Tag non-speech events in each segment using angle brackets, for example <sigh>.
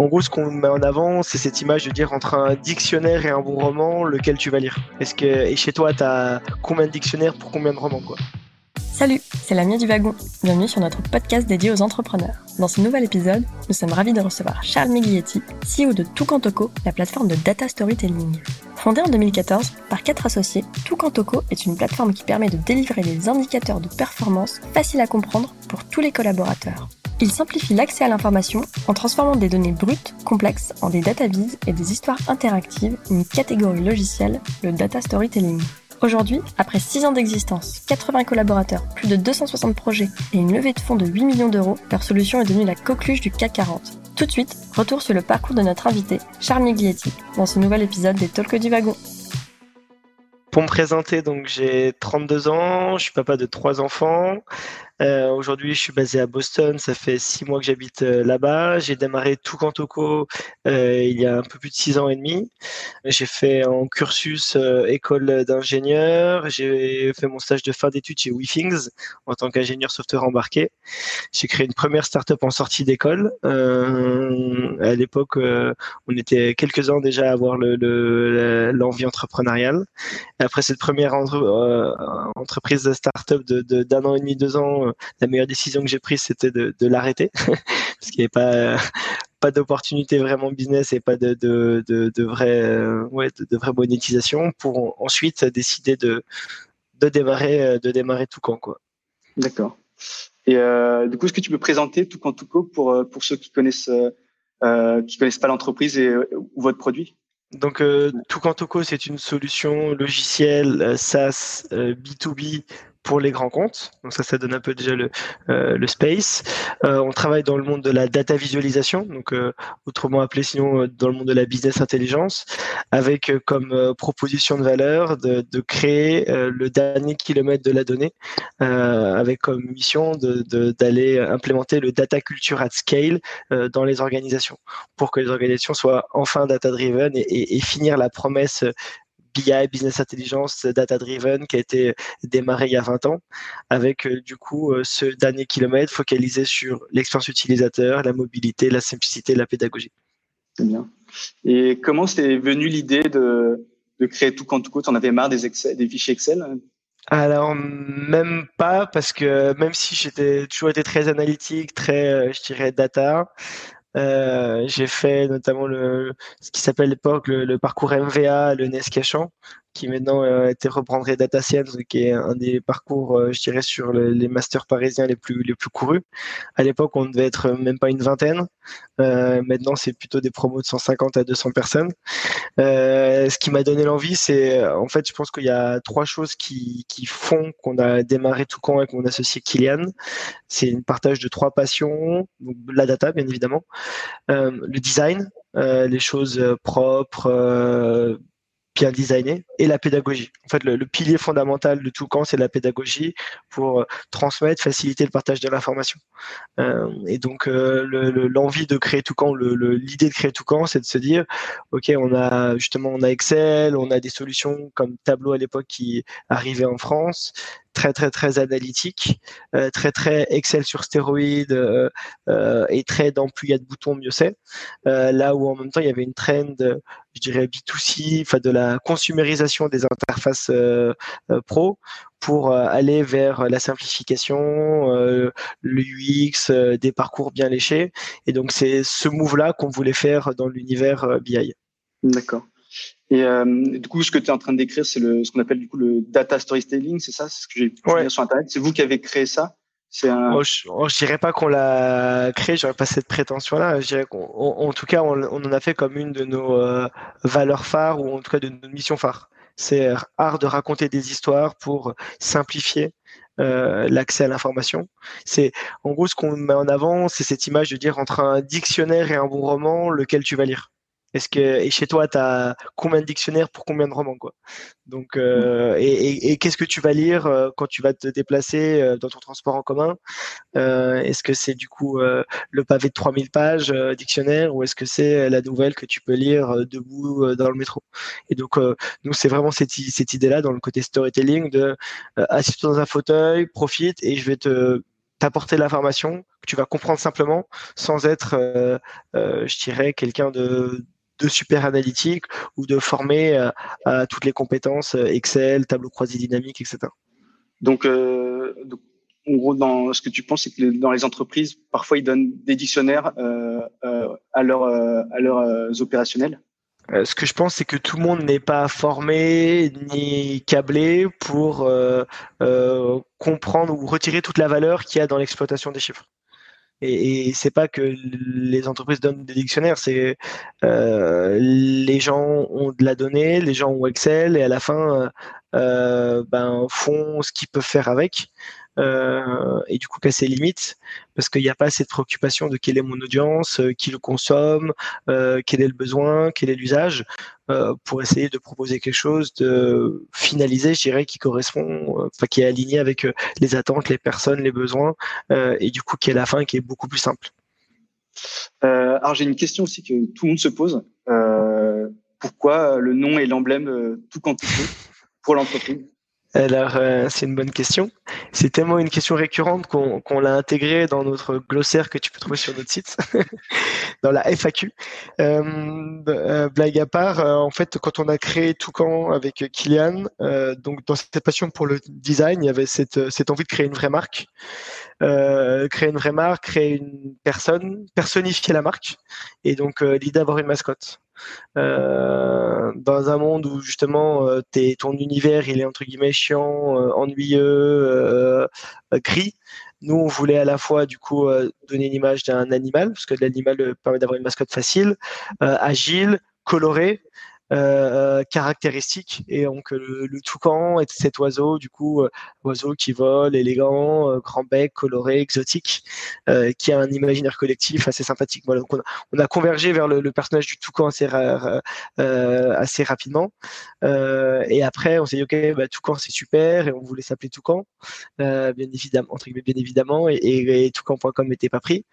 En gros, ce qu'on met en avant, c'est cette image de dire entre un dictionnaire et un bon roman, lequel tu vas lire. Est-ce que et chez toi, tu as combien de dictionnaires pour combien de romans quoi? Salut, c'est Lamia du Wagon. Bienvenue sur notre podcast dédié aux entrepreneurs. Dans ce nouvel épisode, nous sommes ravis de recevoir Charles Miglietti, CEO de Toucantoco, la plateforme de data storytelling. Fondée en 2014 par quatre associés, Toucantoco est une plateforme qui permet de délivrer des indicateurs de performance faciles à comprendre pour tous les collaborateurs. Il simplifie l'accès à l'information en transformant des données brutes, complexes, en des datavises et des histoires interactives, une catégorie logicielle, le data storytelling. Aujourd'hui, après 6 ans d'existence, 80 collaborateurs, plus de 260 projets et une levée de fonds de 8 millions d'euros, leur solution est devenue la coqueluche du CAC 40. Tout de suite, retour sur le parcours de notre invité, Charles Miglietti, dans ce nouvel épisode des Talks du Wagon. Pour me présenter, j'ai 32 ans, je suis papa de trois enfants. Euh, Aujourd'hui, je suis basé à Boston. Ça fait six mois que j'habite euh, là-bas. J'ai démarré tout Toco euh, il y a un peu plus de six ans et demi. J'ai fait un cursus euh, école d'ingénieur. J'ai fait mon stage de fin d'études chez WeThings en tant qu'ingénieur software embarqué. J'ai créé une première startup en sortie d'école. À l'époque, on était quelques-uns déjà à avoir l'envie le, l'envie entrepreneuriale. Après cette première entre, entreprise de startup de d'un an et demi, deux ans, la meilleure décision que j'ai prise, c'était de, l'arrêter <laughs> parce qu'il n'y avait pas pas d'opportunité vraiment business et pas de de de, vraie euh, de, vraie monétisation pour ensuite décider de de démarrer euh, de démarrer tout camp quoi. D'accord. Et euh, du coup, est-ce que tu peux présenter tout camp tout pour pour ceux qui connaissent qui connaissent pas l'entreprise et ou votre produit? Donc, euh, Toucantoco, c'est une solution logicielle SaaS B2B pour les grands comptes. Donc ça, ça donne un peu déjà le, euh, le space. Euh, on travaille dans le monde de la data visualisation, donc euh, autrement appelé sinon dans le monde de la business intelligence, avec comme proposition de valeur de, de créer le dernier kilomètre de la donnée, avec comme mission d'aller de, implémenter le data culture at scale dans les organisations, pour que les organisations soient enfin data driven et finir la promesse BI, Business Intelligence, Data Driven, qui a été démarré il y a 20 ans, avec euh, du coup euh, ce dernier kilomètre focalisé sur l'expérience utilisateur, la mobilité, la simplicité, la pédagogie. C'est bien. Et comment c'est venu l'idée de, de créer tout compte tout On avait marre des, Excel, des fichiers Excel alors même pas parce que même si j'étais toujours été très analytique, très euh, je dirais data, euh, j'ai fait notamment le, ce qui s'appelle l'époque le, parcours MVA, le NES Cachant, qui maintenant a été reprendré Data Science, qui est un des parcours, euh, je dirais, sur les masters parisiens les plus les plus courus. À l'époque, on devait être même pas une vingtaine. Euh, maintenant, c'est plutôt des promos de 150 à 200 personnes. Euh, ce qui m'a donné l'envie, c'est en fait, je pense qu'il y a trois choses qui, qui font qu'on a démarré tout camp avec mon associé Kylian. C'est une partage de trois passions, donc la data, bien évidemment, euh, le design, euh, les choses propres bien designé et la pédagogie. En fait, le, pilier fondamental de tout camp, c'est la pédagogie pour euh, transmettre, faciliter le partage de l'information. Euh, et donc, euh, l'envie de créer tout camp, l'idée de créer tout camp, c'est de se dire, ok, on a justement, on a Excel, on a des solutions comme Tableau à l'époque qui arrivait en France, très très très analytique, euh, très très Excel sur stéroïdes euh, euh, et très dans plus il y a de boutons mieux c'est. là où en même temps il y avait une trend, je dirais B2C, enfin de la consumérisation des interfaces pro pour aller vers la simplification, le UX, des parcours bien léchés. Et donc c'est ce move là qu'on voulait faire dans l'univers BI. D'accord. Et euh, du coup, ce que tu es en train de décrire, c'est le, ce qu'on appelle du coup le data storytelling, c'est ça? C'est ce que j'ai ouais. sur Internet. C'est vous qui avez créé ça? C'est un... oh, je, oh, dirais pas qu'on l'a créé, j'aurais pas cette prétention-là. Je dirais en tout cas, on, on, en a fait comme une de nos euh, valeurs phares ou en tout cas de nos missions phares. C'est art de raconter des histoires pour simplifier euh, l'accès à l'information. C'est en gros ce qu'on met en avant, c'est cette image de dire entre un dictionnaire et un bon roman, lequel tu vas lire. Est-ce que et chez toi, tu as combien de dictionnaires pour combien de romans quoi? Donc euh, et, et, qu'est-ce que tu vas lire euh, quand tu vas te déplacer euh, dans ton transport en commun? Euh, Est-ce que c'est du coup le pavé de 3000 pages dictionnaire ou est-ce que c'est la nouvelle que tu peux lire debout dans le métro? Et donc nous c'est vraiment cette, cette idée là dans le côté storytelling de assis dans un fauteuil, profite et je vais te t'apporter l'information que tu vas comprendre simplement sans être, je dirais, quelqu'un de de super analytique ou de former à toutes les compétences Excel, tableau croisé dynamique, etc. Donc, donc en gros, dans ce que tu penses, c'est que dans les entreprises, parfois, ils donnent des dictionnaires euh, euh, à, leur, euh, à leurs opérationnels ce que je pense, c'est que tout le monde n'est pas formé ni câblé pour comprendre ou retirer toute la valeur qu'il y a dans l'exploitation des chiffres. Et, et c'est pas que les entreprises donnent des dictionnaires, c'est les gens ont de la donnée, les gens ont Excel et à la fin ben, font ce qu'ils peuvent faire avec. Euh, et du coup qu'à ses limites parce qu'il n'y a pas de préoccupation de quelle est mon audience, euh, qui le consomme, euh, quel est le besoin, quel est l'usage, pour essayer de proposer quelque chose de finalisé, je dirais, qui correspond, enfin qui est aligné avec les attentes, les personnes, les besoins, et du coup qui est la fin qui est beaucoup plus simple. alors j'ai une question aussi que tout le monde se pose. pourquoi le nom et l'emblème tout quantifié pour l'entreprise? Alors, euh, c'est une bonne question. C'est tellement une question récurrente qu'on l'a intégrée dans notre glossaire que tu peux trouver sur notre site, <laughs> dans la FAQ. Euh, euh, blague à part, en fait, quand on a créé Toucan avec Kylian, donc dans cette passion pour le design, il y avait cette, cette envie de créer une vraie marque. créer une vraie marque, créer une personne, personnifier la marque, et donc l'idée d'avoir une mascotte. Euh, dans un monde où justement euh, ton univers il est entre guillemets chiant, euh, ennuyeux, gris. Nous, on voulait à la fois du coup donner l'image d'un animal, parce que l'animal permet d'avoir une mascotte facile, agile, coloré, euh, caractéristiques et donc le, le, toucan est cet oiseau du coup euh, oiseau qui vole élégant euh, grand bec coloré exotique qui a un imaginaire collectif assez sympathique. Voilà donc on a, convergé vers le, personnage du toucan assez rapidement. Et après on s'est dit ok bah, toucan c'est super et on voulait s'appeler toucan bien évidemment entre guillemets bien évidemment et, et, toucan.com n'était pas pris.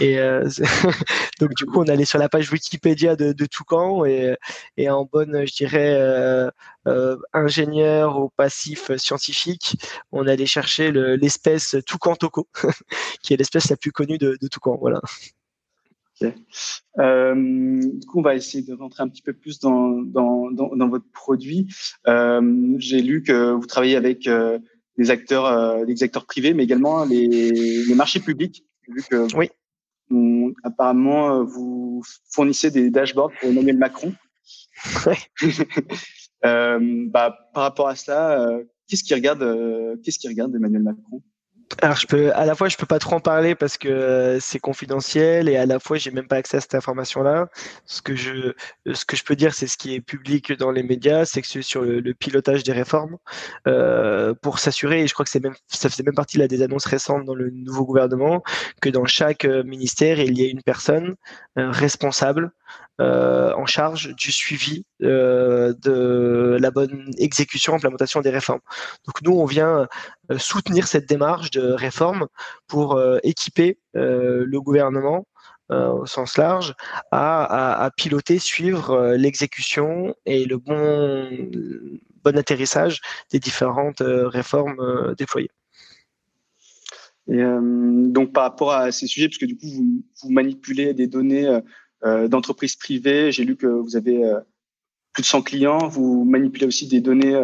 Et <laughs> donc du coup on allait sur la page Wikipédia de, de toucan et, et en bonne, je dirais, euh, euh, ingénieur au passif scientifique, on allait chercher l'espèce toucan toco, <laughs> qui est l'espèce la plus connue de, de toucan. Voilà. Euh, du coup, on va essayer de rentrer un petit peu plus dans, dans, dans, votre produit. J'ai lu que vous travaillez avec des acteurs, des acteurs privés, mais également les, les marchés publics. Vu que oui. apparemment, vous fournissez des dashboards pour Emmanuel Macron. <laughs> euh, bah, par rapport à cela, euh, qu'est-ce qu'il regarde, euh, qu'est-ce qu'il regarde Emmanuel Macron? Alors à la fois je peux pas trop en parler parce que c'est confidentiel et à la fois j'ai même pas accès à cette information là. Ce que je ce que je peux dire c'est ce qui est public dans les médias, c'est que c'est sur le, pilotage des réformes pour s'assurer et je crois que ça faisait même partie là des annonces récentes dans le nouveau gouvernement que dans chaque ministère il y ait une personne responsable euh, en charge du suivi euh, de la bonne exécution, implémentation des réformes. Donc nous, on vient euh, soutenir cette démarche de réforme pour équiper le gouvernement au sens large à, piloter, suivre l'exécution et le bon, bon atterrissage des différentes réformes déployées. Et donc par rapport à ces sujets, puisque du coup vous, manipulez des données d'entreprises privées. J'ai lu que vous avez euh, plus de 100 clients. Vous manipulez aussi des données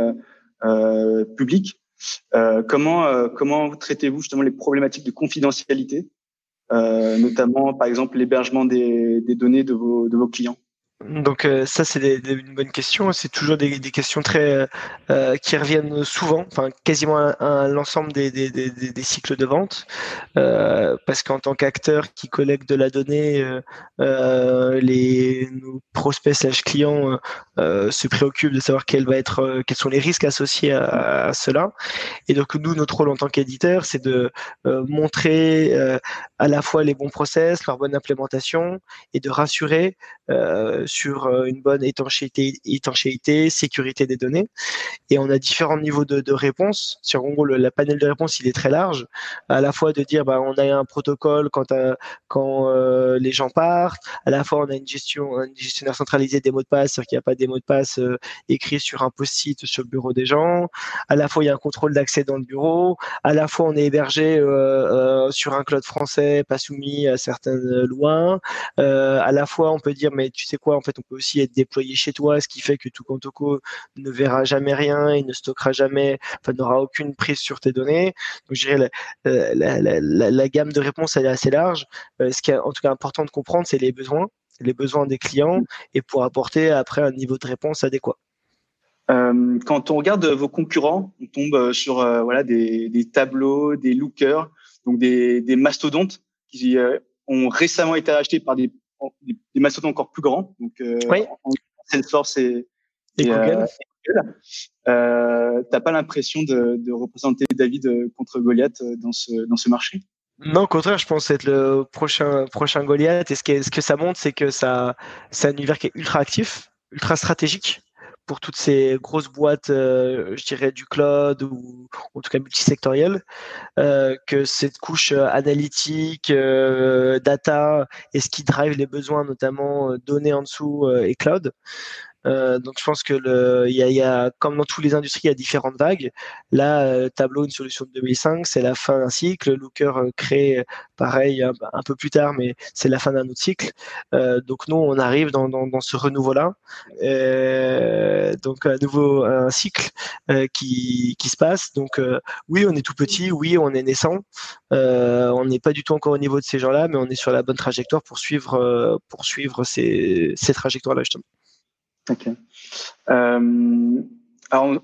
euh, publiques. comment comment traitez-vous justement les problématiques de confidentialité, notamment par exemple l'hébergement des, des données de vos, de vos clients? Donc euh, ça c'est une bonne question. C'est toujours des, questions très euh, euh, qui reviennent souvent, enfin quasiment à, l'ensemble des, cycles de vente, parce qu'en tant qu'acteur qui collecte de la donnée, les nos prospects slash clients se préoccupent de savoir quel va être, quels sont les risques associés à, à, cela. Et donc nous notre rôle en tant qu'éditeur, c'est de montrer à la fois les bons process, leur bonne implémentation et de rassurer sur une bonne étanchéité, étanchéité, sécurité des données. Et on a différents niveaux de, de réponse. Sur en gros, le la panel de réponse il est très large. À la fois de dire bah on a un protocole quand quand les gens partent. À la fois on a une gestion, un gestionnaire centralisé des mots de passe, c'est-à-dire qu'il n'y a pas des mots de passe écrits sur un post-it sur le bureau des gens. À la fois il y a un contrôle d'accès dans le bureau. À la fois on est hébergé sur un cloud français, pas soumis à certaines lois. Euh, à la fois, on peut dire, mais tu sais quoi, en fait, on peut aussi être déployé chez toi, ce qui fait que tout Contoko ne verra jamais rien, il ne stockera jamais, enfin, n'aura aucune prise sur tes données. Donc, je dirais, la, la, gamme de réponses, elle est assez large. Euh, ce qui est en tout cas important de comprendre, c'est les besoins, les besoins des clients, et pour apporter après un niveau de réponse adéquat. Euh, quand on regarde vos concurrents, on tombe sur euh, voilà des, tableaux, des lookers, donc des, des mastodontes qui ont récemment été achetés par des, des mastodontes encore plus grands, donc euh, oui. Salesforce et, et, Google. Euh, T'as pas l'impression de, de, représenter David contre Goliath dans ce dans ce marché? Non, au contraire, je pense être le prochain prochain Goliath. Et ce, qui ce que ça montre, c'est que ça, c'est un univers qui est ultra actif, ultra stratégique pour toutes ces grosses boîtes, euh, je dirais du cloud ou en tout cas multisectorielles, euh, que cette couche euh, analytique, euh, data est ce qui drive les besoins, notamment données en dessous et cloud. Euh, donc je pense que le, y a, y a, comme dans toutes les industries, il y a différentes vagues. Là, euh, Tableau, une solution de 2005, c'est la fin d'un cycle. Looker euh, créé pareil un, un, peu plus tard, mais c'est la fin d'un autre cycle. Euh, donc nous, on arrive dans, dans, dans ce renouveau-là. Euh, donc à nouveau un cycle qui, qui se passe. Donc oui, on est tout petit, oui, on est naissant. on n'est pas du tout encore au niveau de ces gens-là, mais on est sur la bonne trajectoire pour suivre, pour suivre ces, ces trajectoires-là justement. Ok. Euh, alors,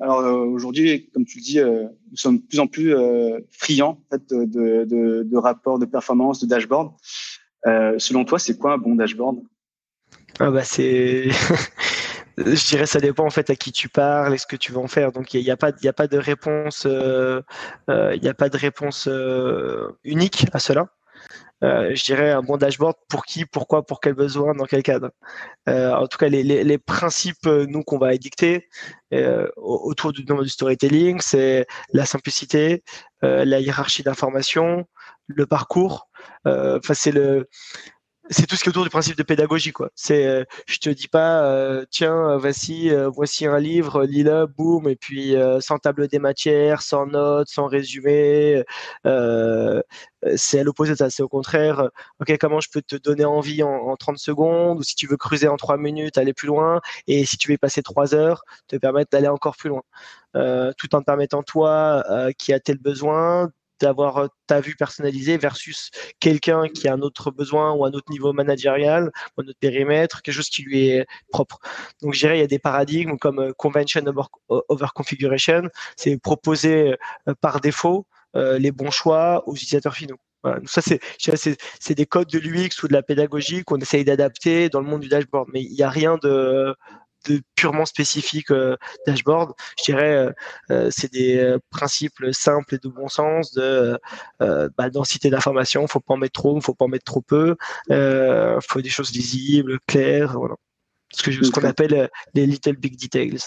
alors euh, aujourd'hui, comme tu le dis, euh, nous sommes de plus en plus euh, friands en fait, de, de, de, rapports de performance, de dashboard. Euh, selon toi, c'est quoi un bon dashboard? Ah bah c'est <laughs> je dirais ça dépend en fait à qui tu parles et ce que tu veux en faire. Donc il n'y a, pas il a pas de réponse euh, il n'y a pas de réponse unique à cela euh, je dirais un bon dashboard pour qui, pourquoi, pour quel besoin, dans quel cadre. Euh, en tout cas, les, principes euh, nous qu'on va édicter autour du du storytelling, c'est la simplicité, la hiérarchie d'information, le parcours. Enfin, c'est le c'est tout ce qui est autour du principe de pédagogie quoi. C'est euh, je te dis pas euh, tiens euh, voici voici un livre lis-le boum et puis sans table des matières, sans notes, sans résumé c'est à l'opposé de ça, c'est au contraire OK comment je peux te donner envie en, en, 30 secondes ou si tu veux creuser en 3 minutes, aller plus loin et si tu veux y passer 3 heures, te permettre d'aller encore plus loin. tout en permettant toi qui a tel besoin d'avoir euh, ta vue personnalisée versus quelqu'un qui a un autre besoin ou un autre niveau managérial, un autre périmètre, quelque chose qui lui est propre. Donc, je dirais, il y a des paradigmes comme euh, convention over, configuration, c'est proposer euh, par défaut les bons choix aux utilisateurs finaux. Ça, c'est, des codes de l'UX ou de la pédagogie qu'on essaye d'adapter dans le monde du dashboard, mais il n'y a rien de, de purement spécifique euh, dashboard. Je dirais, euh, euh c'est des euh, principes simples et de bon sens de bah, densité d'information. Faut pas en mettre trop, faut pas en mettre trop peu. Faut des choses lisibles, claires, voilà. Ce que ce qu'on appelle les little big details.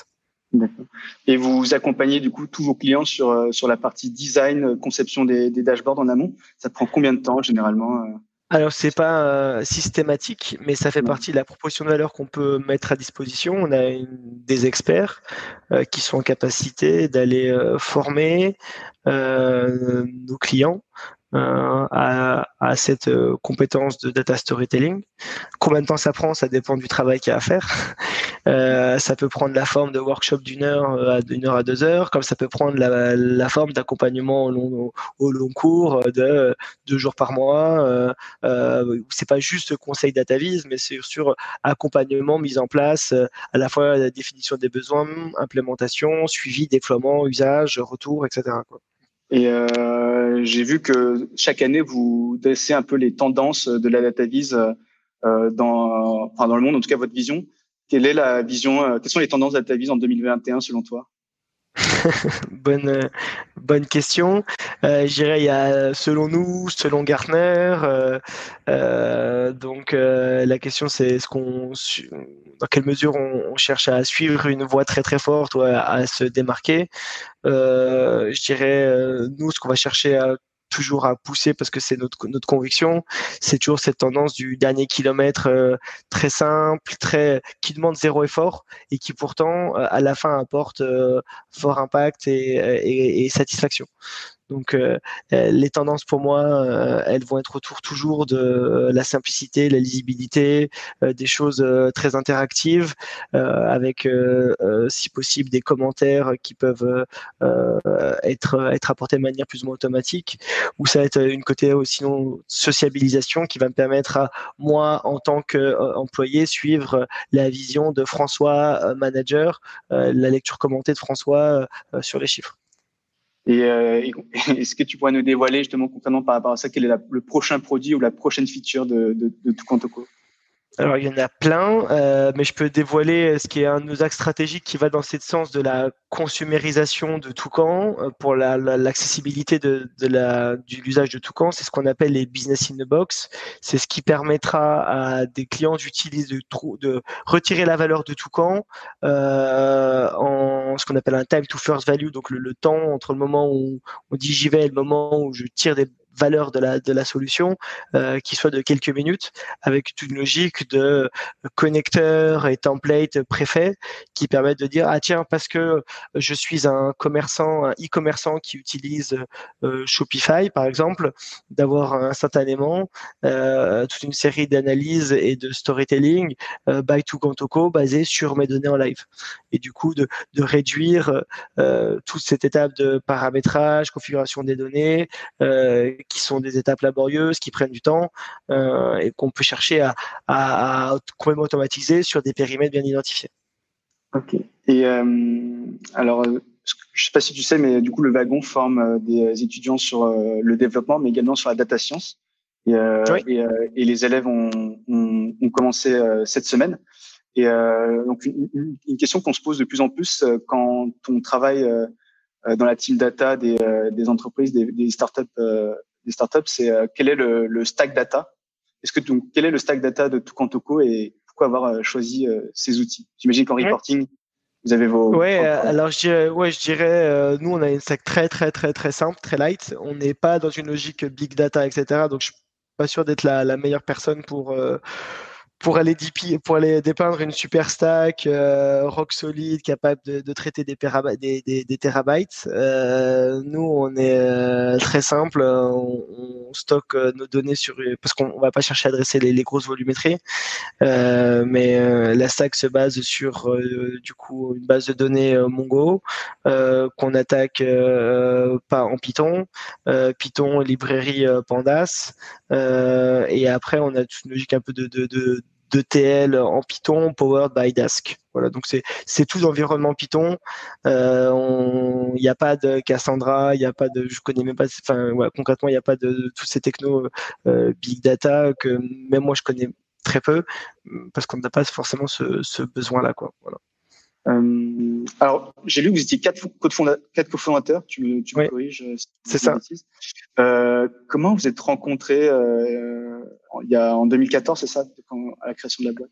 D'accord. Et vous accompagnez du coup tous vos clients sur sur la partie design, conception des, des dashboards en amont? Ça prend combien de temps généralement alors c'est pas euh, systématique, mais ça fait partie de la proposition de valeur qu'on peut mettre à disposition. On a une, des experts euh, qui sont en capacité d'aller euh, former euh, nos clients euh, à, à, cette euh, compétence de data storytelling. Combien de temps ça prend Ça dépend du travail qu'il y a à faire. Euh, ça peut prendre la forme de workshop d'une heure à d'une heure à deux heures, comme ça peut prendre la, forme d'accompagnement au long, cours de deux jours par mois. Euh, euh, c'est pas juste conseil DataVis, mais c'est sur accompagnement, mise en place, à la fois la définition des besoins, implémentation, suivi, déploiement, usage, retour, etc. Et euh, j'ai vu que chaque année, vous dressez un peu les tendances de la data vise euh, dans, enfin dans le monde, en tout cas votre vision. Quelle est la vision euh, Quelles sont les tendances vise en 2021 selon toi? <laughs> Bonne bonne question. Euh, je dirais selon nous, selon Gartner, euh, euh, donc la question c'est qu'on dans quelle mesure on, cherche à suivre une voie très très forte ou à, se démarquer. je dirais nous ce qu'on va chercher à toujours à pousser parce que c'est notre notre conviction. C'est toujours cette tendance du dernier kilomètre euh, très simple, très qui demande zéro effort et qui pourtant euh, à la fin apporte euh, fort impact et, et satisfaction. Donc euh, euh, les tendances pour moi, euh, elles vont être autour toujours de la simplicité, la lisibilité, des choses très interactives, avec si possible des commentaires qui peuvent être être apportés de manière plus ou moins automatique. Ou ça va être une côté sinon sociabilisation qui va me permettre à moi en tant qu'employé suivre la vision de François manager, la lecture commentée de François sur les chiffres. Et euh, <laughs> est-ce que tu pourrais nous dévoiler justement concrètement par rapport à ça, quel est le prochain produit ou la prochaine feature de, de, de Tukantoko alors il y en a plein, euh, mais je peux dévoiler ce qui est un de nos axes stratégiques qui va dans ce sens de la consumérisation de Toucan euh, pour l'accessibilité de, de, la, de l'usage de Toucan. C'est ce qu'on appelle les business in the box. C'est ce qui permettra à des clients d'utiliser de, de retirer la valeur de Toucan euh, en ce qu'on appelle un time to first value, donc le, le temps entre le moment où on dit j'y vais et le moment où je tire des valeur de la, de la solution euh, qui soit de quelques minutes avec une logique de connecteur et template préfet qui permettent de dire ah tiens parce que je suis un commerçant un e-commerçant qui utilise euh, Shopify par exemple d'avoir instantanément euh, toute une série d'analyses et de storytelling euh, by to Gantoko basé sur mes données en live. Et du coup de, de réduire euh, toute cette étape de paramétrage configuration des données euh, qui sont des étapes laborieuses, qui prennent du temps euh, et qu'on peut chercher à, à, complètement automatiser sur des périmètres bien identifiés. Ok. Et euh, alors, je ne sais pas si tu sais, mais du coup, le wagon forme des étudiants sur le développement, mais également sur la data science. Et, et, les élèves ont, ont, commencé cette semaine. Et donc, une, une question qu'on se pose de plus en plus quand on travaille dans la team data des, des entreprises, des, des startups des startups, c'est euh, quel est le, le stack data? Est-ce que donc quel est le stack data de Tukantoko et pourquoi avoir euh, choisi euh, ces outils? J'imagine qu'en reporting, vous avez vos. Ouais, alors je dirais, ouais, je dirais, nous on a une stack très très très très simple, très light. On n'est pas dans une logique big data, etc. Donc je suis pas sûr d'être la, la meilleure personne pour pour aller, pour aller dépeindre une super stack euh, rock solide capable de, traiter des, des, terabytes. Euh, nous, on est euh, très simple. On, stocke nos données sur parce qu'on va pas chercher à adresser les, grosses volumétries, mais la stack se base sur du coup une base de données Mongo qu'on attaque pas en Python, Python librairie Pandas, et après on a une logique un peu de d'ETL en Python powered by Dask. Voilà, donc c'est tout l'environnement Python. Il euh, n'y a pas de Cassandra, il n'y a pas de, je connais même pas. Enfin, ouais, concrètement, il n'y a pas de, de, tous ces technos euh, big data que même moi je connais très peu parce qu'on n'a pas forcément ce, ce besoin-là, quoi. Voilà. Euh, alors, j'ai lu que vous étiez quatre, quatre cofondateurs, tu me, corriges. Euh, c'est ça. Euh, comment vous êtes rencontrés euh, il y a, en 2014, c'est ça, à la création de la boîte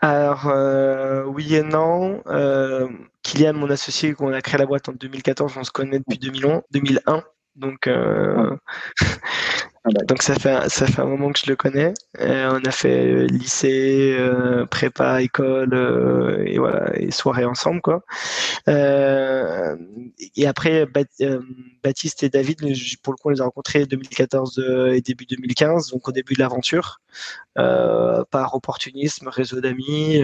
alors euh, oui et non. Euh, Kylian, mon associé, qu'on a créé la boîte en 2014, on se connaît depuis 2001. 2001 donc euh, Ah <laughs> Donc ça fait ça fait un moment que je le connais. Euh, on a fait euh, lycée, euh, prépa, école et voilà et soirée ensemble quoi. et après Baptiste et David, pour le coup, on les a rencontrés 2014 et début 2015, donc au début de l'aventure, par opportunisme, réseau d'amis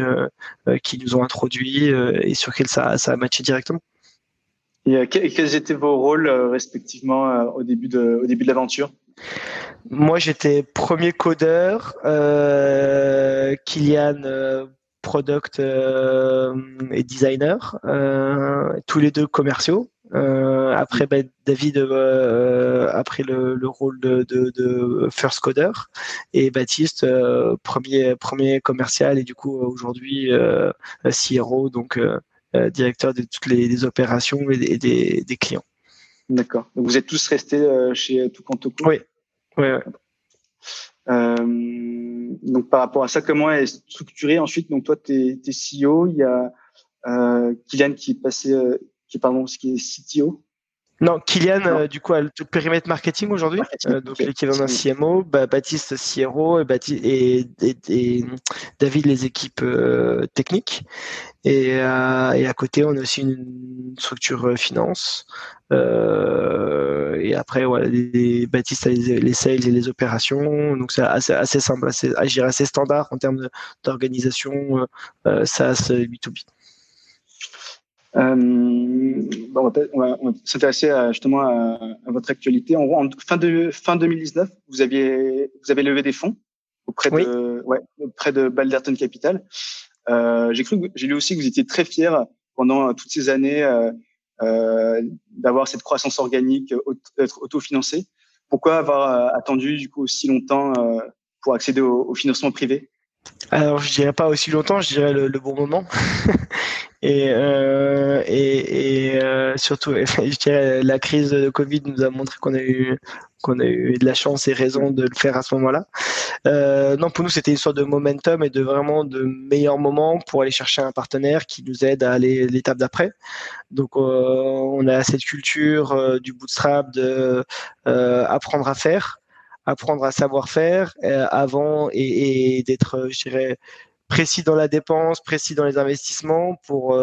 qui nous ont introduits et sur lesquels ça ça a matché directement. Et quels étaient vos rôles respectivement au début de au début de l'aventure? Moi, j'étais premier codeur, euh, Kylian euh, product euh, et designer, euh, tous les deux commerciaux. Euh, après, ben, David après le, le, rôle de, first coder et Baptiste premier premier commercial et du coup aujourd'hui CRO donc directeur de toutes les, les opérations et des, des clients. D'accord. Donc vous êtes tous restés chez Toucantoco? Oui. Ouais, donc par rapport à ça, comment est structuré ensuite Donc toi, tu es, CEO, il y a Kylian qui est passé, qui est pardon, ce qui est CTO. Non, Kylian, du coup, a le périmètre marketing aujourd'hui, donc l'équivalent d'un CMO, Baptiste CRO et, et, David les équipes techniques. Et, à côté, on a aussi une structure finance. Euh, et après, voilà, les, Baptiste a les, sales et les opérations. Donc c'est assez, assez simple, assez, assez standard en termes d'organisation euh, SaaS B2B. Euh, on va, s'intéresser justement à, votre actualité. En, fin, de, fin 2019, vous, aviez, vous avez levé des fonds auprès de, ouais, auprès de Balderton Capital. Euh, j'ai cru, j'ai lu aussi que vous étiez très fier pendant toutes ces années euh, euh, d'avoir cette croissance organique, d'être autofinancé. Pourquoi avoir euh, attendu du coup aussi longtemps euh, pour accéder au, financement privé? Alors, je dirais pas aussi longtemps, je dirais le, bon moment. <laughs> et, euh, euh, surtout, <laughs> je dirais la crise de Covid nous a montré qu'on a eu qu'on a eu de la chance et raison de le faire à ce moment-là. Euh, non, pour nous, c'était une sorte de momentum et de vraiment de meilleurs moments pour aller chercher un partenaire qui nous aide à aller l'étape d'après. Donc, on a cette culture du bootstrap de apprendre à faire, apprendre à savoir faire avant et, et d'être, je dirais, précis dans la dépense, précis dans les investissements pour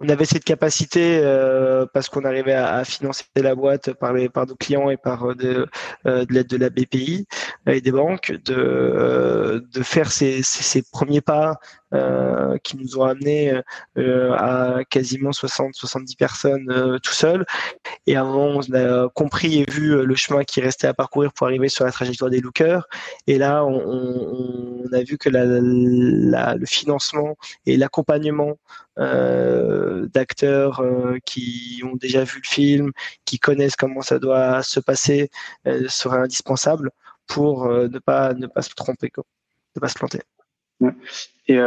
on avait cette capacité euh, parce qu'on arrivait à, financer la boîte par les par nos clients et par euh, de, euh, de l'aide de la BPI et des banques de de faire ces, ces, premiers pas qui nous ont amené à quasiment 60 70 personnes tout seul et à un moment on a compris et vu le chemin qui restait à parcourir pour arriver sur la trajectoire des lookers. Et là on, on, on a vu que la, la, le financement et l'accompagnement euh, d'acteurs euh, qui ont déjà vu le film, qui connaissent comment ça doit se passer, euh, serait indispensable pour ne pas ne pas se tromper, quoi, ne pas se planter. Et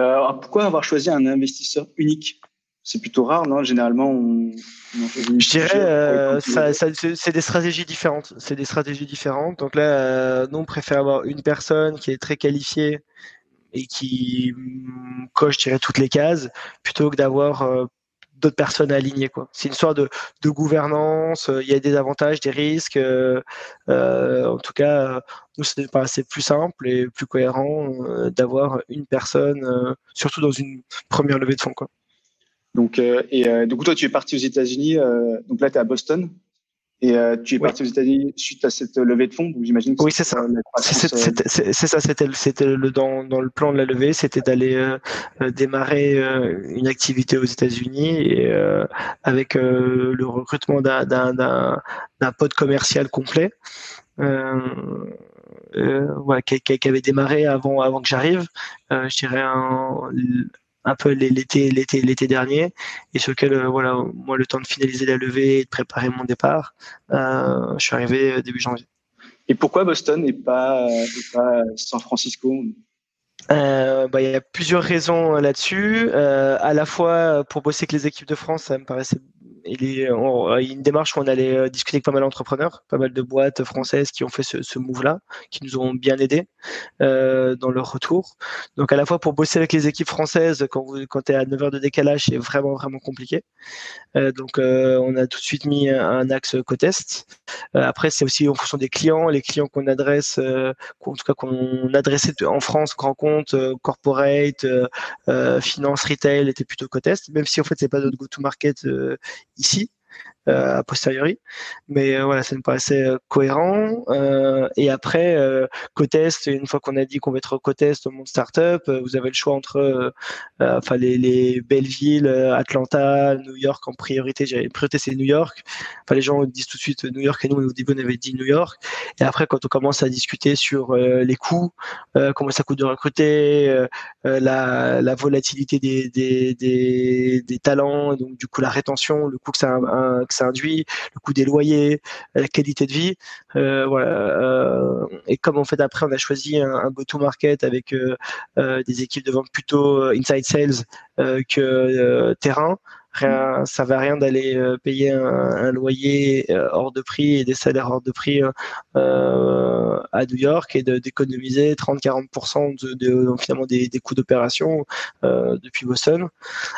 pourquoi avoir choisi un investisseur unique? C'est plutôt rare, non? Généralement, on, je dirais, ça, ça, c'est des stratégies différentes. C'est des stratégies différentes. Donc là, nous, on préfère avoir une personne qui est très qualifiée et qui mm, coche, je dirais, toutes les cases, plutôt que d'avoir euh, d'autres personnes alignées. Quoi. C'est une sorte de, de gouvernance, euh, il y a des avantages, des risques. Euh, en tout cas, nous, c'est assez plus simple et plus cohérent d'avoir une personne, surtout dans une première levée de fonds. Quoi. Donc, et du coup, toi, tu es parti aux États-Unis, donc là, tu es à Boston. Et euh, tu es parti aux États-Unis suite à cette levée de fonds, donc j'imagine. Oui, c'est ça. Euh, c'est ça. C'était c'était le dans dans le plan de la levée, c'était d'aller euh, démarrer une activité aux États-Unis et avec le recrutement d'un d'un d'un pote commercial complet. voilà, qui, qui, avait démarré avant avant que j'arrive. je dirais un, un peu l'été l'été l'été dernier. Et sur lequel euh, voilà moi le temps de finaliser la levée et de préparer mon départ euh, je suis arrivé euh, début janvier. Et pourquoi Boston et pas, et pas San Francisco? Euh, bah, il y a plusieurs raisons là-dessus. Euh, à la fois pour bosser avec les équipes de France, ça me paraissait il, est, on, une démarche où on allait euh, discuter avec pas mal d'entrepreneurs, pas mal de boîtes françaises qui ont fait ce, ce move-là, qui nous ont bien aidés euh, dans leur retour. Donc à la fois pour bosser avec les équipes françaises, quand, vous, quand à 9 heures de décalage, c'est vraiment vraiment compliqué. Euh, donc euh, on a tout de suite mis un, axe co-test. Euh, après c'est aussi en fonction des clients, les clients qu'on adresse, en tout cas qu'on adressait en France, grand compte, corporate, finance, retail, était plutôt co-test, même si en fait c'est pas notre go-to-market ici. Euh, a posteriori. Mais euh, voilà, ça me paraissait euh, cohérent. et après, côté est, une fois qu'on a dit qu'on va être côté est au monde startup, vous avez le choix entre enfin les, les, belles villes, Atlanta, New York en priorité. J'avais priorité c'est New York. Enfin les gens disent tout de suite New York et nous au début on avait dit New York. Et après quand on commence à discuter sur les coûts, comment ça coûte de recruter, la, la volatilité des, des, des, talents, donc du coup la rétention, le coût que ça, un, ça induit, le coût des loyers, la qualité de vie. Euh. Euh, et comme en fait après on a choisi un, go-to-market avec euh, des équipes de vente plutôt inside sales que terrain. Rien, ça va rien d'aller payer un, loyer hors de prix et des salaires hors de prix à New York et d'économiser 30-40% de, de, finalement des, des coûts d'opération depuis Boston,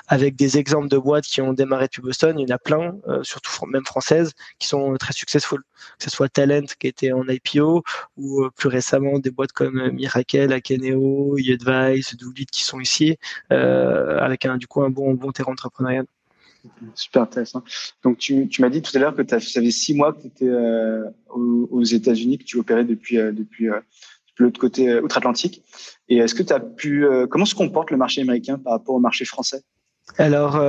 avec des exemples de boîtes qui ont démarré depuis Boston. Il y en a plein, surtout même françaises, qui sont très successful. Que ce soit Talent qui était en IPO ou plus récemment des boîtes comme Miracle, Akeneo, Advice, Doolittle qui sont ici, euh, avec un, du coup un bon, bon terrain entrepreneurial. Super intéressant. Donc, tu, tu m'as dit tout à l'heure que ça fait six mois que tu étais euh, aux, États-Unis, que tu opérais depuis, euh, depuis, l'autre côté outre-Atlantique. Et est-ce que tu as pu. comment se comporte le marché américain par rapport au marché français? Alors,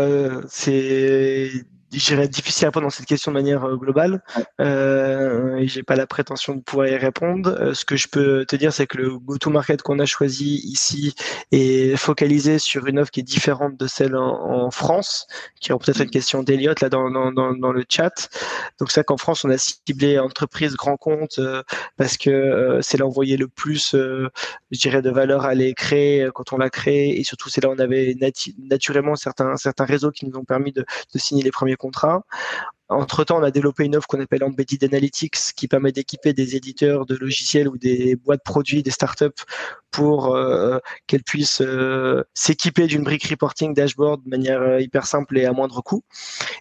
c'est difficile à répondre dans cette question de manière euh, globale euh, j'ai pas la prétention de pouvoir y répondre. Euh, ce que je peux te dire, c'est que le go-to-market qu'on a choisi ici est focalisé sur une offre qui est différente de celle en, France, qui est peut-être une question d'Eliott là dans, dans, dans, le chat. Donc c'est qu'en France, on a ciblé entreprise grand compte euh, parce que c'est là voyait le plus, je dirais, de valeur à les créer quand on l'a créé et surtout c'est là où on avait naturellement certains certains réseaux qui nous ont permis de, de signer les premiers contrat. Entre-temps, on a développé une offre qu'on appelle Embedded Analytics qui permet d'équiper des éditeurs de logiciels ou des boîtes produits, des startups pour euh, qu'elles puissent euh, s'équiper d'une brique reporting dashboard de manière euh, hyper simple et à moindre coût.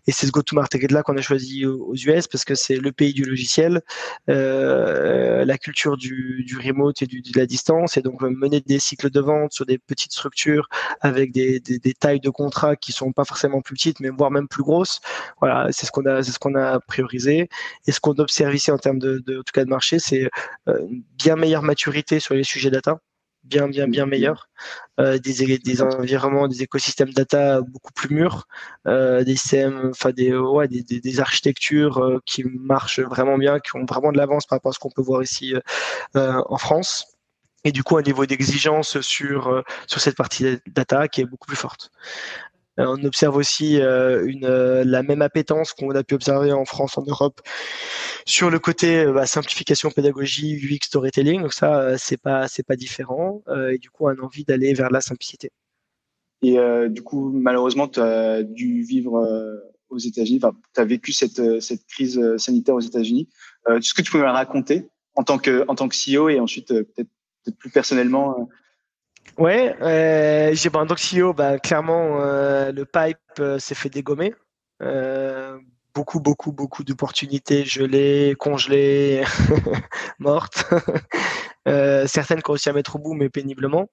Et c'est ce go-to-market-là qu'on a choisi aux US parce que c'est le pays du logiciel, la culture du, remote et de la distance, et donc mener des cycles de vente sur des petites structures avec des, des, des tailles de contrats qui sont pas forcément plus petites, mais voire même plus grosses. Voilà, c'est ce qu'on a c'est ce qu'on a priorisé. Et ce qu'on observe ici en termes de, en tout cas de marché, c'est euh, bien meilleure maturité sur les sujets data, bien bien bien meilleur, euh, des, environnements, des écosystèmes data beaucoup plus mûrs, euh, des systèmes, enfin des, ouais, des, architectures qui marchent vraiment bien, qui ont vraiment de l'avance par rapport à ce qu'on peut voir ici en France et du coup un niveau d'exigence sur sur cette partie data qui est beaucoup plus forte. Euh, on observe aussi euh, euh, la même appétence qu'on a pu observer en France, en Europe, sur le côté bah, simplification, pédagogie, UX, storytelling. Donc ça, c'est pas c'est pas différent. et du coup, on a envie d'aller vers la simplicité. Et du coup, malheureusement, tu as dû vivre aux États-Unis. Enfin, tu as vécu cette cette crise sanitaire aux États-Unis. Est-ce que tu peux me raconter en tant que en tant que CEO et ensuite peut-être plus personnellement Ouais, euh, j'ai bon, donc CEO, bah, clairement euh, le pipe euh, s'est fait dégommer. Euh, beaucoup, beaucoup, beaucoup d'opportunités gelées, congelées, <laughs> mortes. <laughs> Euh, certaines qui ont réussi à mettre au bout, mais péniblement.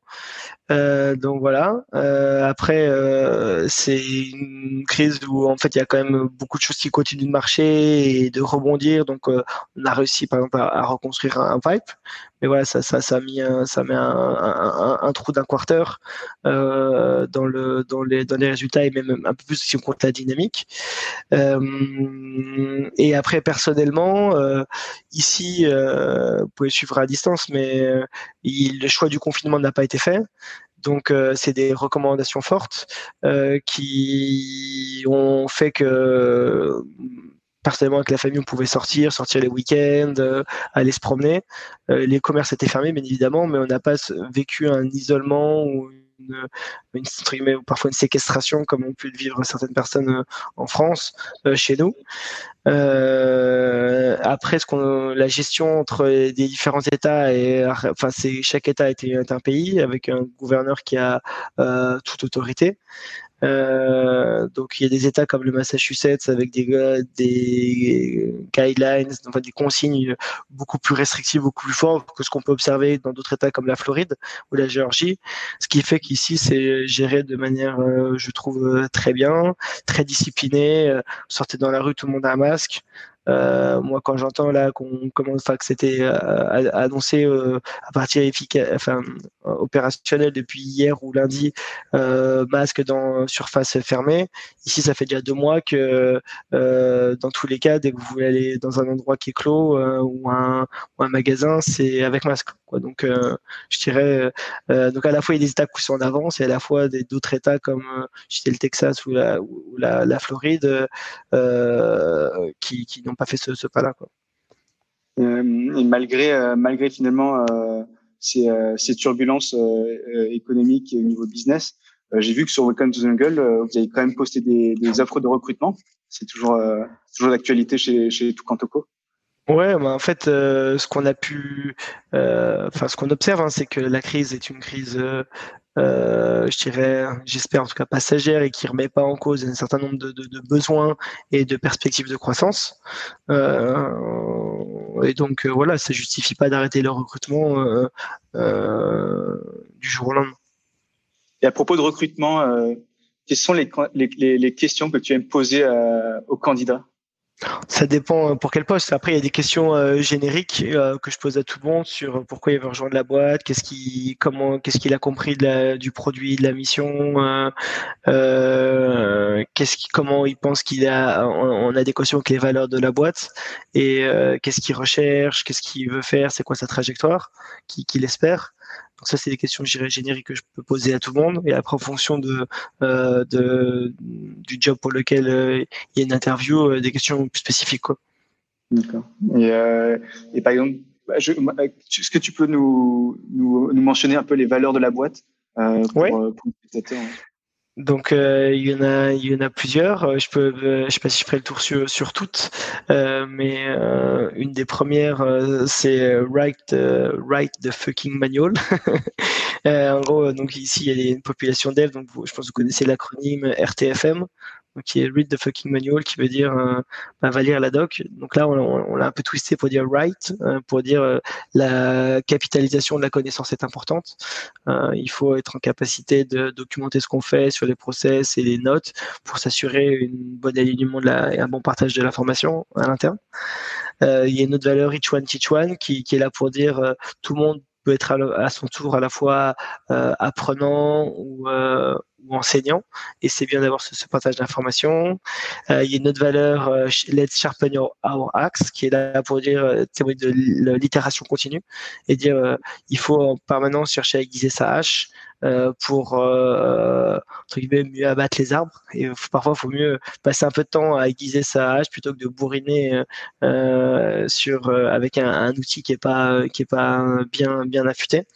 Euh, donc voilà. Après, c'est une crise où en fait il y a quand même beaucoup de choses qui continuent de marcher et de rebondir. Donc on a réussi par exemple à, reconstruire un, pipe, mais voilà, ça, ça, ça a mis un, ça met un, un, un trou d'un quarter euh, dans le dans les dans les résultats et même un peu plus si on compte la dynamique. Euh, et après personnellement, ici, vous pouvez suivre à distance, mais euh, le choix du confinement n'a pas été fait. Donc, euh, c'est des recommandations fortes euh, qui ont fait que personnellement avec la famille on pouvait sortir, sortir les week-ends, aller se promener. les commerces étaient fermés bien évidemment, mais on n'a pas vécu un isolement ou une, une, parfois une séquestration comme ont pu le vivre certaines personnes en France, chez nous. Euh, après, la gestion entre les différents États et, enfin, c'est chaque État était un pays avec un gouverneur qui a euh, toute autorité. Euh, donc il y a des États comme le Massachusetts avec des, des guidelines, enfin des consignes beaucoup plus restrictives, beaucoup plus fortes que ce qu'on peut observer dans d'autres États comme la Floride ou la Géorgie. Ce qui fait qu'ici c'est géré de manière, euh, je trouve, très bien, très discipliné. Euh, sortez dans la rue, tout le monde a un masque. Euh, moi, quand j'entends là qu'on commence, que c'était euh, annoncé euh, à partir efficace, enfin opérationnel depuis hier ou lundi, masque dans surface fermée. Ici, ça fait déjà deux mois que dans tous les cas, dès que vous voulez aller dans un endroit qui est clos ou un, ou, un, magasin, c'est avec masque. Quoi. Donc, je dirais, donc à la fois il y a des États qui sont en avance et à la fois d'autres États comme le Texas ou la, ou la, la Floride qui, qui n'ont pas fait ce, pas-là. Euh, et malgré, euh, malgré finalement euh, ces, ces, turbulences économiques et au niveau business, j'ai vu que sur Welcome to the Jungle, vous avez quand même posté des, des offres de recrutement. C'est toujours, toujours d'actualité chez, chez Tukantoko. Ouais, bah en fait, euh, ce qu'on a pu, euh, enfin, ce qu'on observe, hein, c'est que la crise est une crise, euh, euh, je dirais, j'espère en tout cas passagère et qui remet pas en cause un certain nombre de, de, de besoins et de perspectives de croissance. et donc voilà, ça justifie pas d'arrêter le recrutement du jour au lendemain. Et à propos de recrutement, quelles sont les, les, les, questions que tu aimes poser aux candidats? Ça dépend euh, pour quel poste. Après, il y a des questions euh, génériques euh, que je pose à tout le monde sur pourquoi il veut rejoindre la boîte, qu'est-ce qu'il, comment, qu'est-ce qu'il a compris du produit, de la mission, qu'est-ce qui, comment il pense qu'il a en, adéquation avec les valeurs de la boîte et qu'est-ce qu'il recherche, qu'est-ce qu'il veut faire, c'est quoi sa trajectoire, qu'il espère. Donc ça, c'est des questions génériques que je peux poser à tout le monde. Et après, en fonction de, euh, de du job pour lequel euh, il y a une interview, euh, des questions plus spécifiques. Quoi. D'accord. Et, et par exemple, bah, est-ce que tu peux nous, nous, nous, mentionner un peu les valeurs de la boîte pour, ouais. pour donc euh, il y en a, il y en a plusieurs. Euh, je peux, euh, je sais pas si je ferai le tour sur, sur toutes, euh, mais euh, une des premières, c'est write, write the fucking manual. <laughs> en gros, donc ici il y a une population dev, donc je pense que vous connaissez l'acronyme RTFM qui est read the fucking manual, qui veut dire euh, bah, va lire la doc. Donc là, on, l'a un peu twisté pour dire write, euh, pour dire euh, la capitalisation de la connaissance est importante. Euh, il faut être en capacité de documenter ce qu'on fait sur les process et les notes pour s'assurer une bonne alignement de la, et un bon partage de l'information à l'interne. il y a une autre valeur, each one, teach one, qui, qui est là pour dire tout le monde peut être à, son tour à la fois apprenant ou, ou enseignant, et c'est bien d'avoir ce, ce, partage d'informations. Euh, il y a une autre valeur, euh, let's sharpen your, our axe, qui est là pour dire euh, théorie de l'itération continue, et dire euh, il faut en permanence chercher à aiguiser sa hache, pour euh, entre guillemets mieux abattre les arbres. Et parfois, il faut mieux passer un peu de temps à aiguiser sa hache plutôt que de bourriner euh, sur avec un, un, outil qui est pas qui est pas bien bien affûté.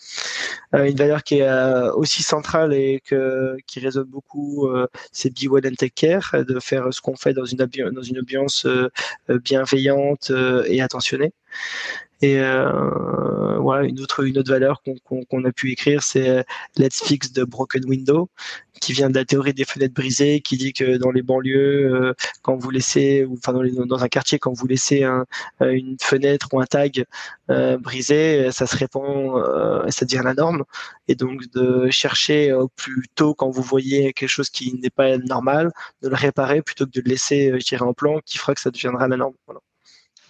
une valeur qui est aussi centrale et que qui résonne beaucoup, c'est be well and take care, de faire ce qu'on fait dans une dans une ambiance bienveillante et attentionnée. Et euh, voilà, une autre une autre valeur qu'on qu a pu écrire, c'est euh, Let's fix the broken window, qui vient de la théorie des fenêtres brisées, qui dit que dans les banlieues, euh, quand vous laissez, ou enfin dans, les, dans, un quartier, quand vous laissez un, euh, une fenêtre ou un tag euh, brisé, ça se répand, euh, ça devient la norme. Et donc de chercher au plus tôt quand vous voyez quelque chose qui n'est pas normal, de le réparer plutôt que de le laisser, dirais, en plan, qui fera que ça deviendra la norme. Voilà.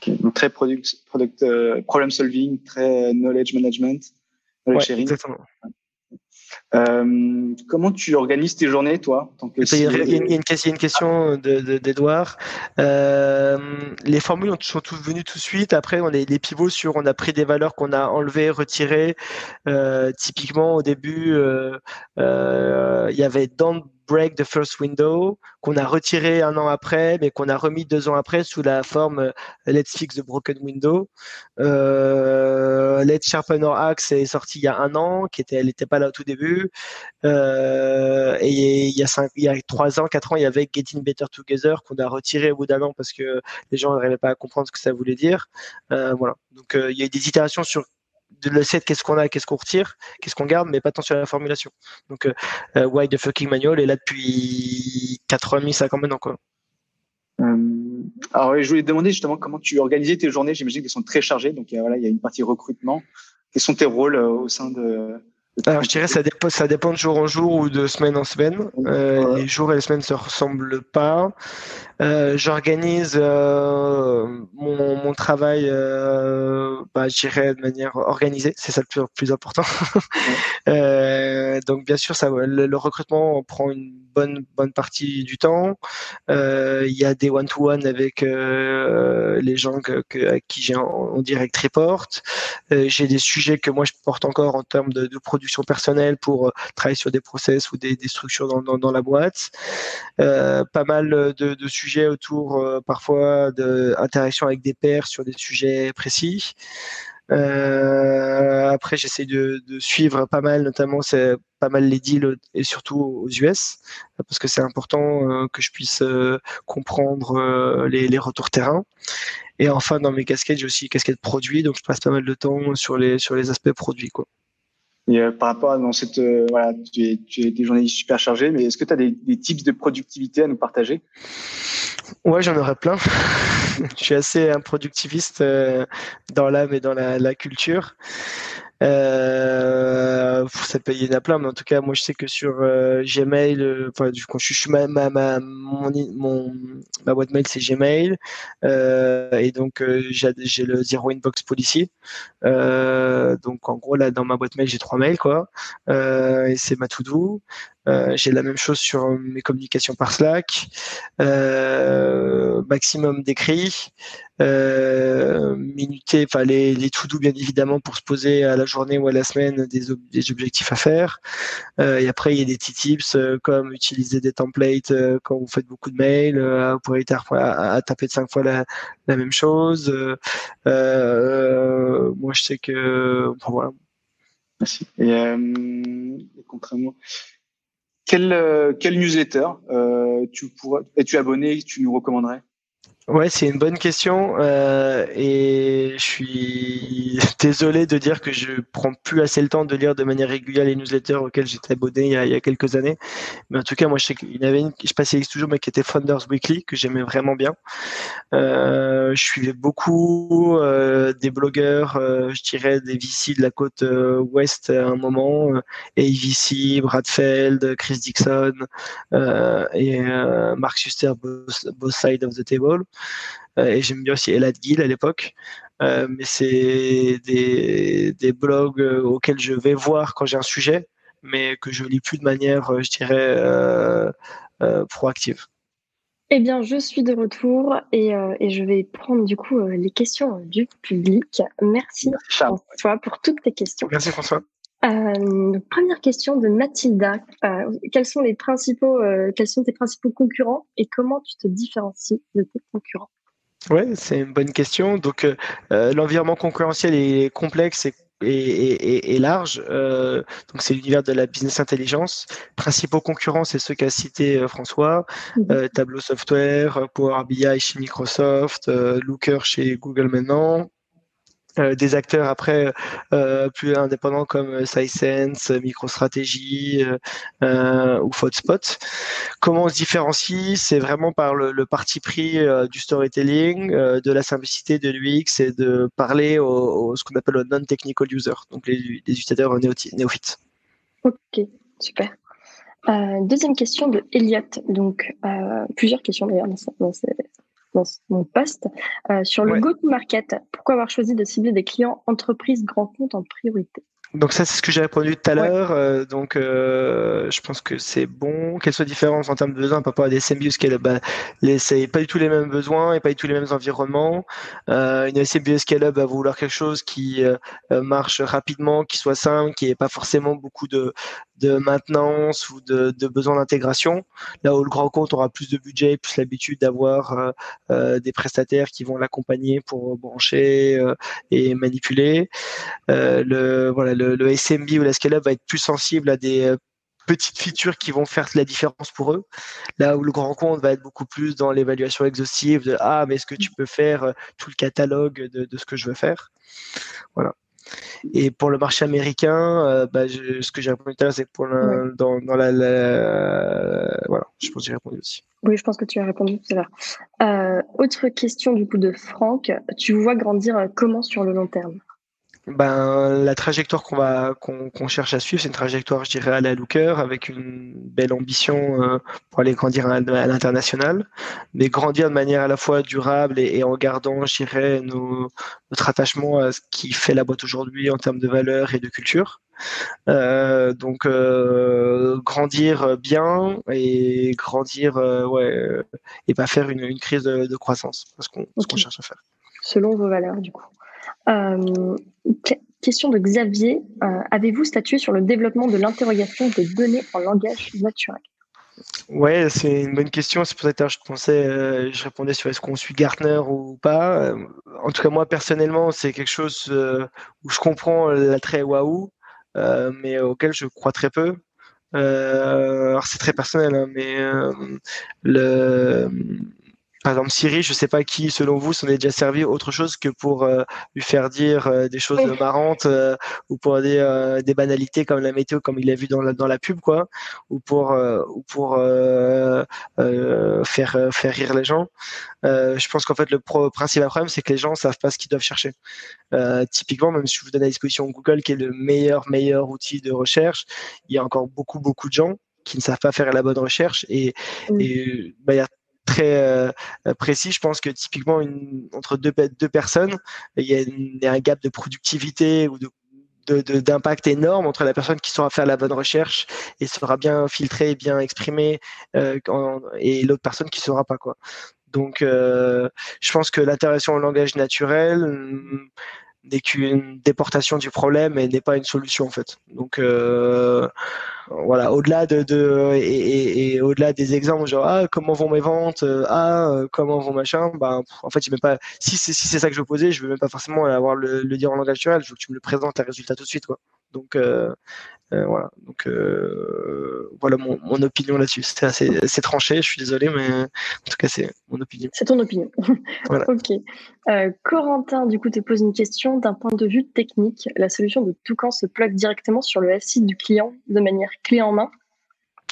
Donc très product, product uh, problem solving, très knowledge management, knowledge ouais, sharing. Exactement. Euh, comment tu organises tes journées, toi tant que il, y a, il, y a une, il, y a une, question d'Edouard. De, euh, les formules sont toutes venues tout de suite. Après, on a des pivots sur, on a pris des valeurs qu'on a enlevées, retirées. Euh, typiquement, au début, euh, euh, il y avait dans Break the First Window, qu'on a retiré un an après, mais qu'on a remis deux ans après sous la forme euh, Let's Fix the Broken Window. Euh, Let's Sharpen Our Axe est sorti il y a un an, qui était, elle n'était pas là au tout début. Euh, et il y a cinq, il y a trois ans, quatre ans, il y avait Getting Better Together qu'on a retiré au bout d'un an parce que les gens n'arrivaient pas à comprendre ce que ça voulait dire. Voilà. Donc il y a eu des itérations sur de le set, qu'est-ce qu'on a, qu'est-ce qu'on retire, qu'est-ce qu'on garde, mais pas tant sur la formulation. Donc, euh, euh Why the fucking manual est là depuis 4 ans et demi, 5 ans maintenant, quoi. Euh, alors, je voulais te demander justement comment tu organisais tes journées. J'imagine qu'elles sont très chargées. Donc, voilà, il y a une partie recrutement. Quels sont tes rôles au sein de, alors, je dirais ça dépend, ça dépend de jour en jour ou de semaine en semaine. Euh, les jours et les semaines se ressemblent pas. Euh, J'organise euh, mon, mon, travail, euh, bah, je dirais de manière organisée. C'est ça le plus, plus important. <laughs> Euh, donc, bien sûr, ça, le, le, recrutement prend une bonne bonne partie du temps. Euh, il y a des one-to-one avec les gens que, à qui j'ai en, direct report. j'ai des sujets que moi je porte encore en termes de, production personnelle pour euh, travailler sur des process ou des, structures dans, dans, la boîte. Euh, pas mal de, de sujets autour euh, parfois d'interaction avec des pairs sur des sujets précis. Euh, après, j'essaie de, de, suivre pas mal, notamment c'est pas mal les deals et surtout aux US parce que c'est important que je puisse comprendre les, les retours terrain. Et enfin, dans mes casquettes, j'ai aussi casquette produit, donc je passe pas mal de temps sur les sur les aspects produits, quoi. Et euh, par rapport à dans cette, euh, voilà, tu es, tu es des journalistes super chargés, mais est-ce que tu as des, des tips de productivité à nous partager? Ouais, j'en aurais plein. <laughs> je suis assez un productiviste euh, dans l'âme et dans la, la culture. Euh, ça peut, y en a plein, mais en tout cas, moi, je sais que sur euh, Gmail, euh, enfin, quand je suis ma, ma, ma, mon, mon, ma boîte mail, c'est Gmail, euh, et donc euh, j'ai le zero inbox policy. donc, en gros, là, dans ma boîte mail, j'ai trois mails, quoi, et c'est ma to-do. Euh, j'ai la même chose sur mes communications par Slack. Euh, maximum d'écrits. Euh, minuter, enfin les, les to-do bien évidemment pour se poser à la journée ou à la semaine des, des objectifs à faire. Euh, et après il y a des petits tips euh, comme utiliser des templates euh, quand vous faites beaucoup de mails, vous pourrez être à, à, taper de cinq fois la, la même chose. moi je sais que voilà. Merci. Et, et concrètement, euh, quelle newsletter euh, tu pourrais, es-tu abonné tu nous recommanderais? Ouais, c'est une bonne question euh, et je suis <laughs> désolé de dire que je prends plus assez le temps de lire de manière régulière les newsletters auxquels j'étais abonné il y, a, il y, a, quelques années. Mais en tout cas, moi, je sais qu'il y avait une, je passais toujours, mais qui était Founders Weekly que j'aimais vraiment bien. Euh, je suivais beaucoup euh, des blogueurs, euh, je dirais des VC de la côte euh, ouest à un moment, euh, AVC, Bradfeld, Chris Dixon et Mark Suster, both, both Side of the Table. Euh, et j'aime bien aussi Elad Gil à l'époque. Euh, mais c'est des, des blogs euh, auxquels je vais voir quand j'ai un sujet, mais que je lis plus de manière, je dirais, proactive. Eh bien, je suis de retour et, et je vais prendre du coup les questions du public. Merci, Merci François pour toutes tes questions. Merci François. Euh, première question de Mathilda. Euh, quels sont les principaux, euh, quels sont tes principaux concurrents et comment tu te différencies de tes concurrents? Ouais, c'est une bonne question. Donc, l'environnement concurrentiel est complexe et et, et, et, large. Euh, donc c'est l'univers de la business intelligence. Principaux concurrents, c'est ceux qu'a cité euh, François. Euh, Tableau Software, Power BI chez Microsoft, Looker chez Google maintenant. Euh, des acteurs après euh, plus indépendants comme SciSense, MicroStrategy euh, ou Fotspot. Comment on se différencie? C'est vraiment par le, le parti pris du storytelling, de la simplicité de l'UX et de parler au, au ce qu'on appelle le non-technical user, donc les, les utilisateurs néophytes. Ok, super. Euh, deuxième question de Elliot. Donc, euh, plusieurs questions d'ailleurs dans, dans, dans mon poste, euh, sur le ouais. go-to-market. Pourquoi avoir choisi de cibler des clients entreprises grands comptes en priorité? Donc ça, c'est ce que j'ai répondu tout à l'heure. Euh, donc, euh, je pense que c'est bon. Quelle soit la différence en termes de besoins par rapport à des SMB scale bah, les, c'est pas du tout les mêmes besoins et pas du tout les mêmes environnements. Euh, une SMB scale-up va vouloir quelque chose qui marche rapidement, qui soit simple, qui n'ait pas forcément beaucoup de, de maintenance ou de, de besoin d'intégration. Là où le grand compte aura plus de budget, plus l'habitude d'avoir des prestataires qui vont l'accompagner pour brancher et manipuler. le voilà le, le, SMB ou la scale-up va être plus sensible à des petites features qui vont faire la différence pour eux. Là où le grand compte va être beaucoup plus dans l'évaluation exhaustive de ah mais est-ce que tu peux faire tout le catalogue de, de ce que je veux faire? Voilà. Et pour le marché américain, euh, bah, je, ce que j'ai répondu tout à l'heure, c'est que pour dans, dans la, la, voilà, je pense que j'ai répondu aussi. Oui, je pense que tu as répondu tout à l'heure. Euh, autre question du coup de Franck, tu vois grandir comment sur le long terme? Ben, la trajectoire qu'on va qu'on qu cherche à suivre, c'est une trajectoire, je dirais, à la Looker, avec une belle ambition euh, pour aller grandir à, à l'international, mais grandir de manière à la fois durable et, et en gardant, je dirais, nos, notre attachement à ce qui fait la boîte aujourd'hui en termes de valeurs et de culture. Euh, donc euh, grandir bien et grandir ouais et pas faire une, une crise de, de croissance, parce qu'on okay. ce qu'on cherche à faire. Selon vos valeurs, du coup. Euh, question de Xavier. Euh, Avez-vous statué sur le développement de l'interrogation des données en langage naturel? Ouais, c'est une bonne question. C'est pour ça je pensais, euh, je répondais sur est-ce qu'on suit Gartner ou pas. en tout cas, moi personnellement, c'est quelque chose où je comprends l'attrait waouh, mais auquel je crois très peu. alors c'est très personnel, hein, mais le par exemple, Siri, je ne sais pas qui, selon vous, s'en est déjà servi autre chose que pour euh, lui faire dire euh, des choses marrantes euh, ou pour des banalités comme la météo, comme il a vu dans la, dans la pub, quoi, ou pour, ou pour faire, faire rire les gens. je pense qu'en fait, le principal problème, c'est que les gens ne savent pas ce qu'ils doivent chercher. typiquement, même si je vous donne à disposition Google, qui est le meilleur, meilleur outil de recherche, il y a encore beaucoup, beaucoup de gens qui ne savent pas faire la bonne recherche et, et bah, il y a très euh, précis. Je pense que typiquement une, entre deux, deux personnes, il y, a un gap de productivité ou de d'impact énorme entre la personne qui saura faire la bonne recherche et sera bien filtrée, bien exprimée, euh, et l'autre personne qui saura pas quoi. Donc, euh, je pense que l'interaction au langage naturel, n'est qu'une déportation du problème et n'est pas une solution en fait. Donc euh, voilà, au-delà de, de et, et, au-delà des exemples genre ah comment vont mes ventes, euh, ah euh, comment vont machin, bah en fait même pas si c'est si c'est ça que je veux poser, je veux même pas forcément avoir le, le dire en langage naturel, je veux que tu me le présentes un résultat tout de suite quoi. Donc euh, voilà. Donc euh, voilà mon, mon opinion là-dessus. C'est assez, tranché. Je suis désolé, mais en tout cas c'est mon opinion. C'est ton opinion. <laughs> ok. Corentin, du coup, te pose une question d'un point de vue technique. La solution de Toucan se plug directement sur le SI du client de manière clé en main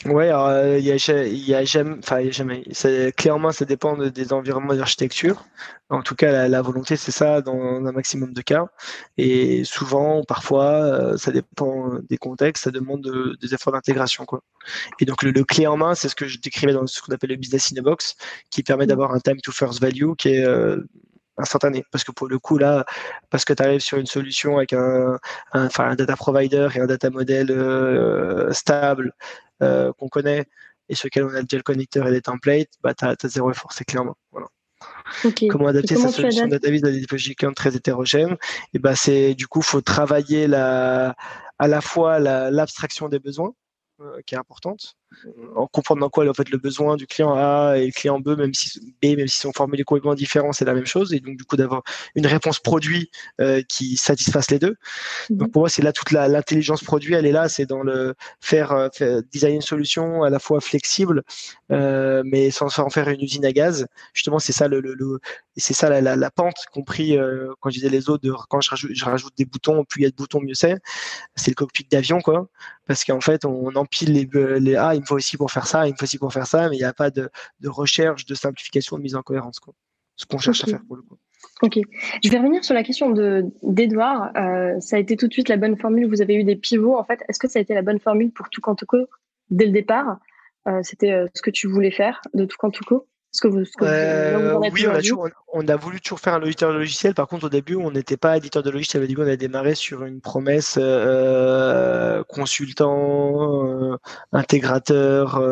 Ouais, alors euh, il y, a, y a jamais, enfin il y a jamais. clairement, ça dépend des environnements d'architecture. En tout cas, la, volonté, c'est ça dans un maximum de cas. Et souvent, parfois, euh, ça dépend des contextes, ça demande des efforts d'intégration, quoi. Et donc le, clé en main, c'est ce que je décrivais dans ce qu'on appelle le business in a box, qui permet d'avoir un time to first value qui est euh, instantané. Parce que pour le coup, là, parce que tu arrives sur une solution avec un, un, un data provider et un data model stable, euh, qu'on connaît et sur lequel on a déjà le connecteur et les templates, bah, tu as, zéro effort, c'est clairement. Voilà. Comment adapter sa solution database à des typologies très hétérogènes? Et eh bah, c'est du coup, faut travailler la, à la fois l'abstraction des besoins, euh, qui est importante, en comprenant quoi en fait le besoin du client A et le client B, même si B, même s'ils sont formulés complètement différents, c'est la même chose. Et donc du coup d'avoir une réponse produit euh, qui satisfasse les deux. Mhm. Donc pour moi c'est là toute l'intelligence produit, elle est là, c'est dans le faire, euh, faire, designer une solution à la fois flexible, euh, mais sans en faire une usine à gaz. Justement c'est ça le, le, le c'est ça la, la, la, pente compris euh, quand je disais les autres, de, quand je rajoute, je rajoute des boutons, plus il y a de boutons mieux c'est. C'est le cockpit d'avion quoi, parce qu'en fait on empile les, les ah, il me faut aussi pour faire ça, il me faut aussi pour faire ça, mais il n'y a pas de, recherche, de simplification, de mise en cohérence. Quoi. Ce qu'on cherche à faire pour le coup. Ok. Je vais revenir sur la question de d'Edouard. Euh, ça a été tout de suite la bonne formule. Vous avez eu des pivots. En fait, est-ce que ça a été la bonne formule pour tout Kantuko dès le départ? Euh, C'était euh, ce que tu voulais faire de tout Kantuko que vous, euh, oui, on a, voulu toujours faire un éditeur de logiciel. Par contre, au début, on n'était pas éditeur de logiciel. Au début, on a démarré sur une promesse euh, consultant, euh, intégrateur,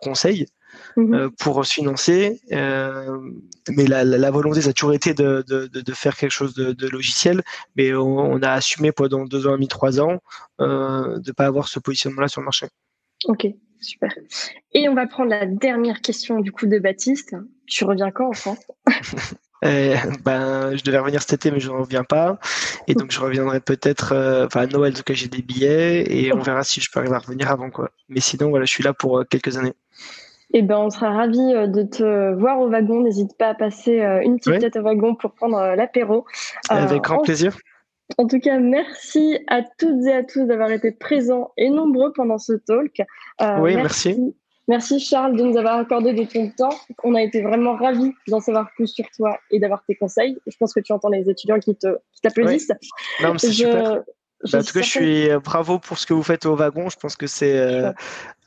conseil. Mhm. pour se financer. mais la, volonté, ça a toujours été de, faire quelque chose de, logiciel. Mais on, a assumé pendant deux ans et demi, trois ans, de ne pas avoir ce positionnement-là sur le marché. Ok, Super. Et on va prendre la dernière question du coup de Baptiste. Tu reviens quand en France? <laughs> Euh, ben, je devais revenir cet été, mais je ne reviens pas. Et donc, je reviendrai peut-être, euh, enfin, à Noël, en tout cas, j'ai des billets et on verra si je peux arriver à revenir avant, quoi. Mais sinon, voilà, je suis là pour euh, quelques années. Eh ben, on sera ravis de te voir au wagon. N'hésite pas à passer une petite tête au wagon pour prendre l'apéro. Avec grand plaisir. En tout cas, merci à toutes et à tous d'avoir été présents et nombreux pendant ce talk. Euh, oui, merci. merci. Charles de nous avoir accordé de ton temps. On a été vraiment ravis d'en savoir plus sur toi et d'avoir tes conseils. Je pense que tu entends les étudiants qui t'applaudissent. Qui Non, c'est super. Bah, en tout cas, je suis euh, bravo pour ce que vous faites au wagon. Je pense que c'est euh,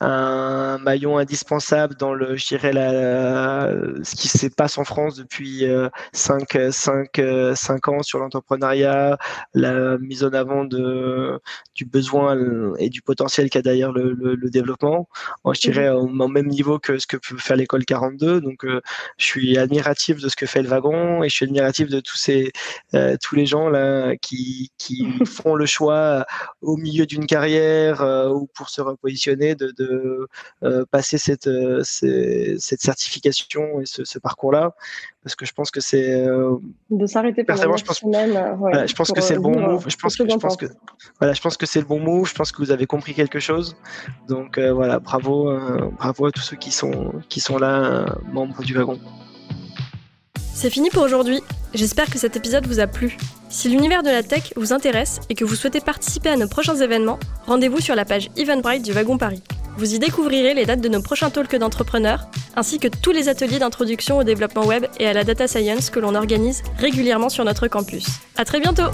un maillon indispensable dans le, je dirais, la, ce qui se passe en France depuis 5, 5, 5 ans sur l'entrepreneuriat, la mise en avant de, du besoin et du potentiel qu'a d'ailleurs le, le, développement. je dirais mhm. au, même niveau que ce que peut faire l'école 42. Donc, euh, je suis admiratif de ce que fait le wagon et je suis admiratif de tous ces, euh, tous les gens là qui, qui <laughs> font le choix au milieu d'une carrière euh, ou pour se repositionner de, de de passer cette, cette certification et ce, ce parcours-là parce que je pense que c'est de s'arrêter pendant je pense, voilà, je pense que c'est le bon move je pense que je pense que voilà je pense que c'est le bon move je pense que vous avez compris quelque chose donc voilà bravo bravo à tous ceux qui sont qui sont là membres du wagon c'est fini pour aujourd'hui. J'espère que cet épisode vous a plu. Si l'univers de la tech vous intéresse et que vous souhaitez participer à nos prochains événements, rendez-vous sur la page Eventbrite du Wagon Paris. Vous y découvrirez les dates de nos prochains talks d'entrepreneurs, ainsi que tous les ateliers d'introduction au développement web et à la data science que l'on organise régulièrement sur notre campus. À très bientôt!